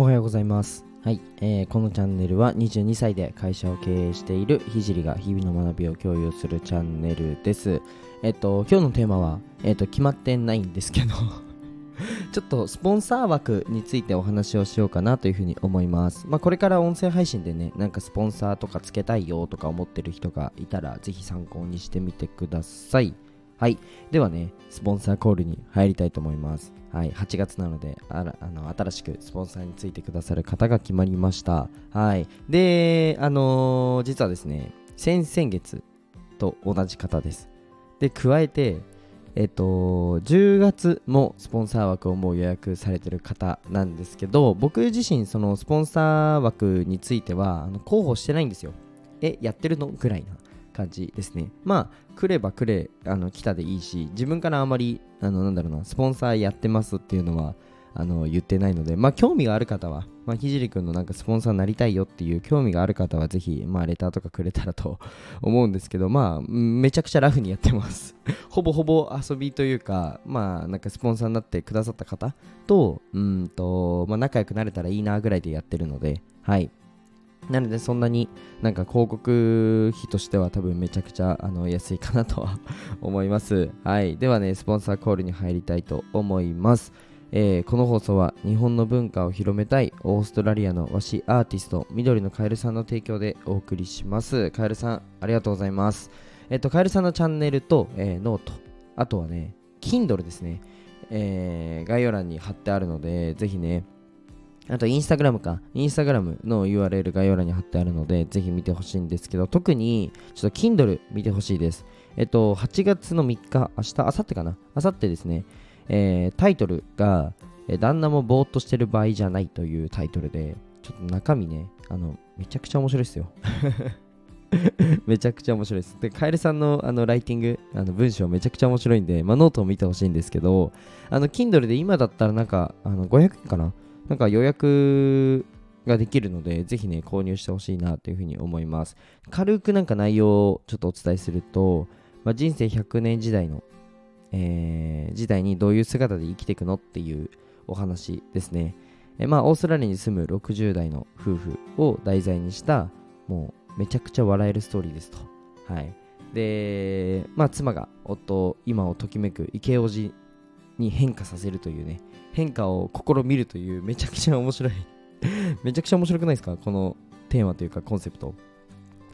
おはようございます。はい、えーこのチャンネルは22歳で会社を経営しているひじりが日々の学びを共有するチャンネルです。えっと、今日のテーマは、えっと、決まってないんですけど、ちょっとスポンサー枠についてお話をしようかなというふうに思います。まあ、これから音声配信でね、なんかスポンサーとかつけたいよとか思ってる人がいたら、ぜひ参考にしてみてください。はい。ではね、スポンサーコールに入りたいと思います。はい。8月なので、あらあの新しくスポンサーについてくださる方が決まりました。はい。で、あのー実はですね、先々月と同じ方です。で、加えて、えっと、10月もスポンサー枠をもう予約されてる方なんですけど、僕自身、そのスポンサー枠については、あの候補してないんですよ。え、やってるの？ぐらいな感じですね。まあ、来れば来れ、あの来たでいいし、自分からあまり、あのなんだろうな、スポンサーやってますっていうのは、あの言ってないので、まあ、興味がある方は、まあ、ひじりくんのなんかスポンサーになりたいよっていう興味がある方は、ぜひ、まあ、レターとかくれたらと 思うんですけど、まあ、めちゃくちゃラフにやってます。ほぼほぼ遊びというか、まあ、なんかスポンサーになってくださった方と、うんと、まあ、仲良くなれたらいいなぐらいでやってるので、はい。なので、そんなになんか広告費としては多分めちゃくちゃあの安いかなとは思います。はい。ではね、スポンサーコールに入りたいと思います。えーこの放送は日本の文化を広めたいオーストラリアの和紙アーティスト緑のカエルさんの提供でお送りします。カエルさん、ありがとうございます。えっと、カエルさんのチャンネルと、えーノート、あとはね、Kindle ですね、えー概要欄に貼ってあるので、ぜひね、あと、インスタグラムか。インスタグラムの URL 概要欄に貼ってあるので、ぜひ見てほしいんですけど、特に、ちょっと Kindle 見てほしいです。えっと、8月の3日、明日、明後日かな？明後日ですね、えータイトルが、え旦那もぼーっとしてる場合じゃないというタイトルで、ちょっと中身ね、あの、めちゃくちゃ面白いですよ。めちゃくちゃ面白いです。で、カエルさんのあのライティング、あの文章めちゃくちゃ面白いんで、まあ、ノートを見てほしいんですけど、あの、Kindle で今だったらなんか、あの500円かな？なんか予約ができるので、ぜひね、購入してほしいなというふうに思います。軽くなんか内容をちょっとお伝えすると、まあ、人生100年時代の、えー時代にどういう姿で生きていくのっていうお話ですね。えまあ、オーストラリアに住む60代の夫婦を題材にした、もうめちゃくちゃ笑えるストーリーですと。はい。で、まあ、妻が夫、今をときめく池王子に変化させるというね、変化を試みるというめちゃくちゃ面白い めちゃくちゃ面白くないですか？このテーマというかコンセプト。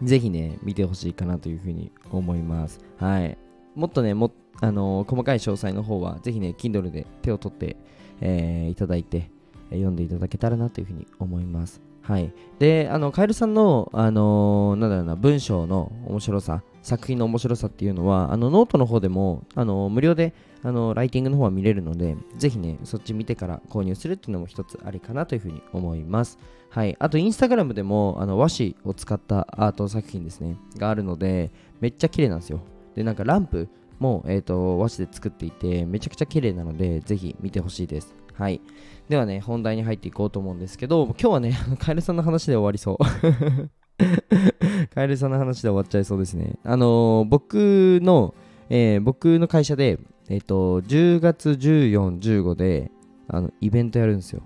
ぜひね、見てほしいかなというふうに思います。はい。もっとね、もあのー細かい詳細の方は、ぜひね、Kindle で手を取って、えーいただいて、読んでいただけたらなというふうに思います。はい。で、あの、カエルさんの、あのーなんだろうな、文章の面白さ、作品の面白さっていうのは、あの、ノートの方でも、あの無料で、あの、ライティングの方は見れるので、ぜひね、そっち見てから購入するっていうのも一つありかなというふうに思います。はい。あと、インスタグラムでも、あの、和紙を使ったアート作品ですね、があるので、めっちゃ綺麗なんですよ。で、なんかランプも、えっ、と、和紙で作っていて、めちゃくちゃ綺麗なので、ぜひ見てほしいです。はい。ではね、本題に入っていこうと思うんですけど、今日はね、カエルさんの話で終わりそう。カエルさんの話で終わっちゃいそうですね。あのー僕の、えー僕の会社で、えっ、と、10月14、15で、あの、イベントやるんですよ。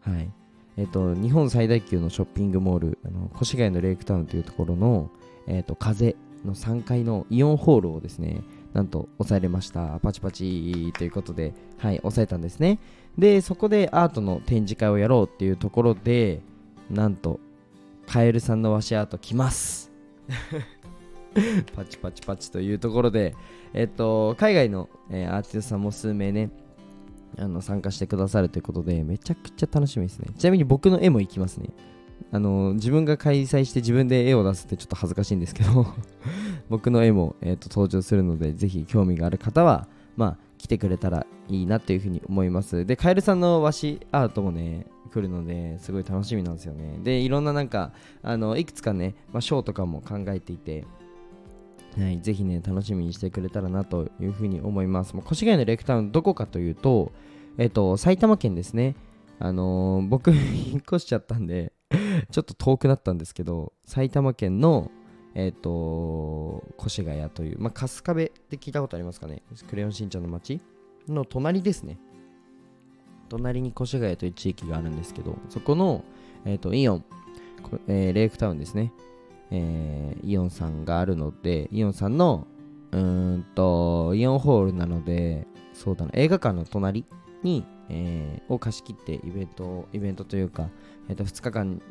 はい。えっ、と、日本最大級のショッピングモール、あの越谷のレイクタウンというところの、えっ、と、風の3階のイオンホールをですね、なんと抑えれました。パチパチということで、はい、抑えたんですね。で、そこでアートの展示会をやろうっていうところで、なんと、カエルさんの和紙アート来ます。パチパチパチというところで、えっと、海外の、えーアーティストさんも数名ね、あの参加してくださるということで、めちゃくちゃ楽しみですね。ちなみに僕の絵も行きますね。あの自分が開催して自分で絵を出すってちょっと恥ずかしいんですけど僕の絵も、えー、と登場するのでぜひ興味がある方はまあ来てくれたらいいなというふうに思いますでカエルさんの和紙アートもね来るのですごい楽しみなんですよねでいろんななんかあのいくつかね、まあ、ショーとかも考えていてはい、ぜひね、楽しみにしてくれたらなというふうに思います。もう越谷のレクタウン、どこかというと、えっと、埼玉県ですね。あのー僕、引っ越しちゃったんで、ちょっと遠くなったんですけど、埼玉県の、えっ、と、越谷という、まあ、春日部って聞いたことありますかね？クレヨンしんちゃんの町の隣ですね。隣に越谷という地域があるんですけどそこの、えーと、イオン、えー、レイクタウンですね、えー、イオンさんがあるのでイオンさんのうんとイオンホールなのでそうだな映画館の隣に、えー、を貸し切ってイベントイベントというか、えー、と2日間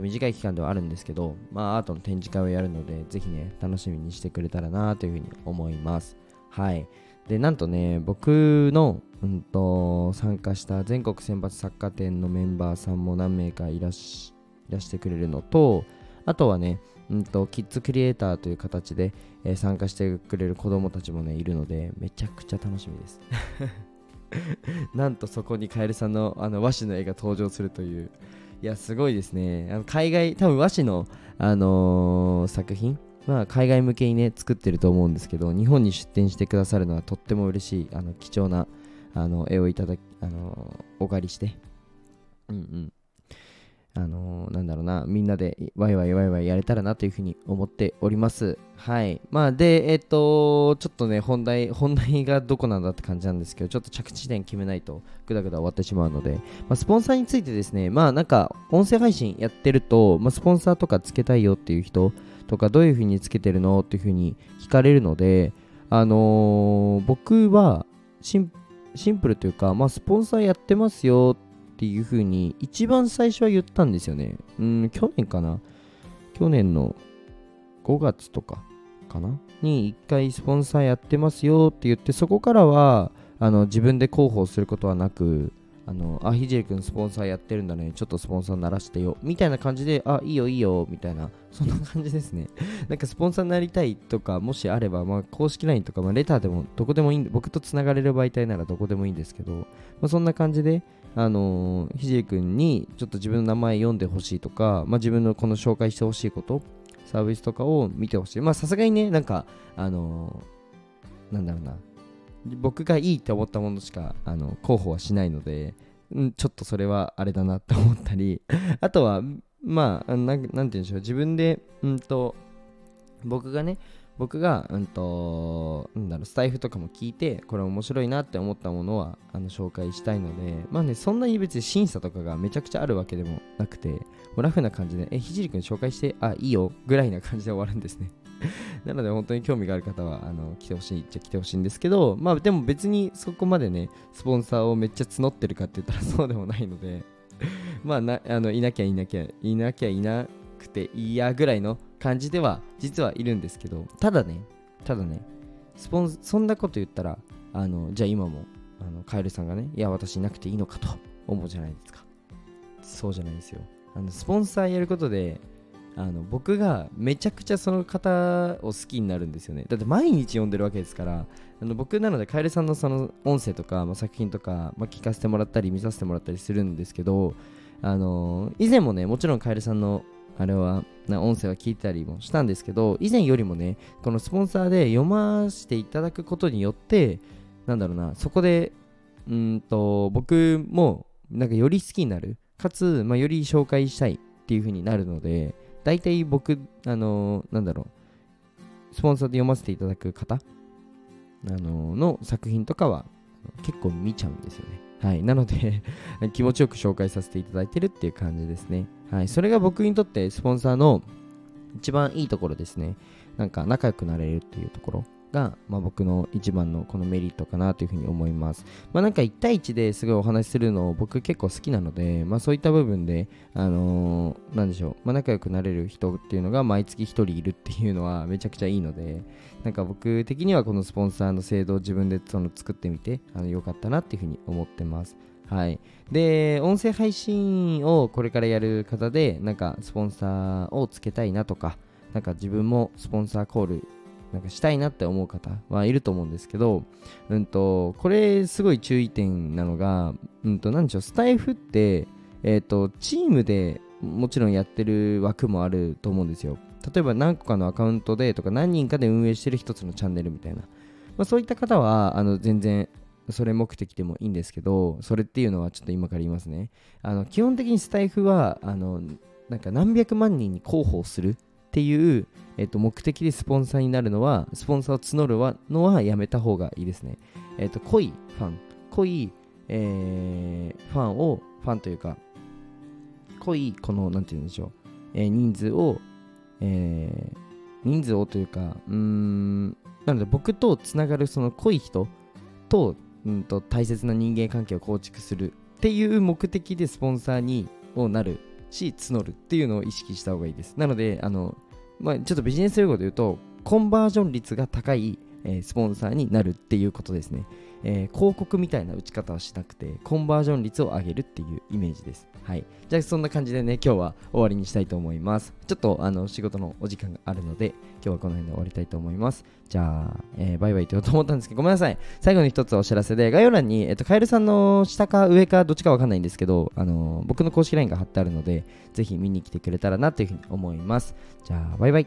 短い期間ではあるんですけど、まあ、アートの展示会をやるので、ぜひね、楽しみにしてくれたらなというふうに思います。はい。で、なんとね、僕の、うんと、参加した全国選抜作家展のメンバーさんも何名かいらしいらしてくれるのと、あとはね、うんと、キッズクリエイターという形で、えー、参加してくれる子供たちもね、いるので、めちゃくちゃ楽しみです。なんとそこにカエルさんのあの和紙の絵が登場するという、いや、すごいですね。あの海外、多分和紙の、あのー、作品まあ、海外向けにね、作ってると思うんですけど、日本に出展してくださるのはとっても嬉しい、あの、貴重な、あの、絵をいただき、あのお借りして、うんうん。あのなんだろうな、みんなでワイワイワイワイやれたらなというふうに思っております。はい。まあ、で、えっ、と、ちょっとね、本題、本題がどこなんだって感じなんですけど、ちょっと着地点決めないと、ぐだぐだ終わってしまうので、まあ、スポンサーについてですね、まあ、なんか、音声配信やってると、まあ、スポンサーとかつけたいよっていう人とか、どういうふうにつけてるのっていうふうに聞かれるので、あのー、僕はシン、シンプルというか、まあ、スポンサーやってますよっていう風に一番最初は言ったんですよね。うん、去年かな去年の5月とかかなに一回スポンサーやってますよって言ってそこからはあの自分で広報することはなくあの、あ、ひじりくんスポンサーやってるんだね。ちょっとスポンサーならしてよ。みたいな感じで、あ、いいよいいよ。みたいな、そんな感じですね。なんかスポンサーになりたいとか、もしあれば、まあ、公式 LINE とか、まあ、レターでも、どこでもいいんで、僕とつながれる媒体ならどこでもいいんですけど、まあ、そんな感じで、あの、ひじりくんにちょっと自分の名前読んでほしいとか、まあ、自分のこの紹介してほしいこと、サービスとかを見てほしい。まあ、さすがにね、なんか、あのー、なんだろうな、僕がいいって思ったものしかあの候補はしないので、んちょっとそれはあれだなって思ったり。あとはまあなんて言うんでしょう。自分でうんと僕がね僕が、うんと、なんだろう、スタイフとかも聞いて、これ面白いなって思ったものは、あの、紹介したいので、まあね、そんなに別に審査とかがめちゃくちゃあるわけでもなくて、もうラフな感じで、え、ひじりくん紹介して、あ、いいよ、ぐらいな感じで終わるんですね。なので本当に興味がある方はあの来てほしいっちゃ来てほしいんですけど、まあでも別にそこまでね、スポンサーをめっちゃ募ってるかって言ったら そうでもないのでまあなあのいなきゃいなきゃいなきゃいなくていいやぐらいの感じでは実はいるんですけど、ただね、ただね、スポンそんなこと言ったら、あのじゃあ今もあのカエルさんがね、いや私いなくていいのかと 思うじゃないですか。そうじゃないですよ。あのスポンサーやることであの僕がめちゃくちゃその方を好きになるんですよねだって毎日読んでるわけですからあの僕なのでカエルさんのその音声とか、まあ、作品とか、まあ、聞かせてもらったり見させてもらったりするんですけどあの以前もねもちろんカエルさんのあれはな音声は聞いたりもしたんですけど以前よりもねこのスポンサーで読ませていただくことによってなんだろうなそこでうんと僕もなんかより好きになるかつ、まあ、より紹介したいっていう風になるので大体僕、あのー、なんだろう、スポンサーで読ませていただく方、あのー、の作品とかは結構見ちゃうんですよね。はい。なので 気持ちよく紹介させていただいてるっていう感じですね。はい。それが僕にとってスポンサーの一番いいところですね。なんか仲良くなれるっていうところ。が、まあ、僕の一番のこのメリットかなというふうに思います。まあ、なんか1対1ですごいお話しするのを僕結構好きなので、まあ、そういった部分で、あのー、なんでしょう、まあ、仲良くなれる人っていうのが毎月1人いるっていうのはめちゃくちゃいいので、なんか僕的にはこのスポンサーの制度を自分でその作ってみて、あのよかったなっていうふうに思ってます。はい。で、音声配信をこれからやる方で、なんかスポンサーをつけたいなとか、なんか自分もスポンサーコールなんかしたいなって思う方はいると思うんですけど、うんと、これすごい注意点なのが、うんと、なんでしょう、スタイフって、えっ、ー、と、チームでもちろんやってる枠もあると思うんですよ。例えば何個かのアカウントでとか何人かで運営してる一つのチャンネルみたいな。まあ、そういった方は、あの、全然それ目的でもいいんですけど、それっていうのはちょっと今から言いますね。あの基本的にスタイフは、あの、なんか何百万人に広報するっていう、えっと、目的でスポンサーになるのは、スポンサーを募るのはやめた方がいいですね。えっと、濃いファン、濃い、えーファンをファンというか濃いこのなんて言うんでしょう、えー人数を、えー人数をというかうーんなので僕とつながるその濃い人と,、うん、と大切な人間関係を構築するっていう目的でスポンサーにをなるし募るっていうのを意識した方がいいです。なのであの、まあ、ちょっとビジネス用語で言うとコンバージョン率が高い、えースポンサーになるっていうことですね、えー広告みたいな打ち方はしなくてコンバージョン率を上げるっていうイメージです。はい。じゃあそんな感じでね今日は終わりにしたいと思います。ちょっとあの仕事のお時間があるので今日はこの辺で終わりたいと思います。じゃあ、えーバイバイと言おうと思ったんですけどごめんなさい。最後に一つお知らせで概要欄に、えっと、カエルさんの下か上かどっちかわかんないんですけど、あの僕の公式 LINE が貼ってあるのでぜひ見に来てくれたらなというふうに思います。じゃあバイバイ。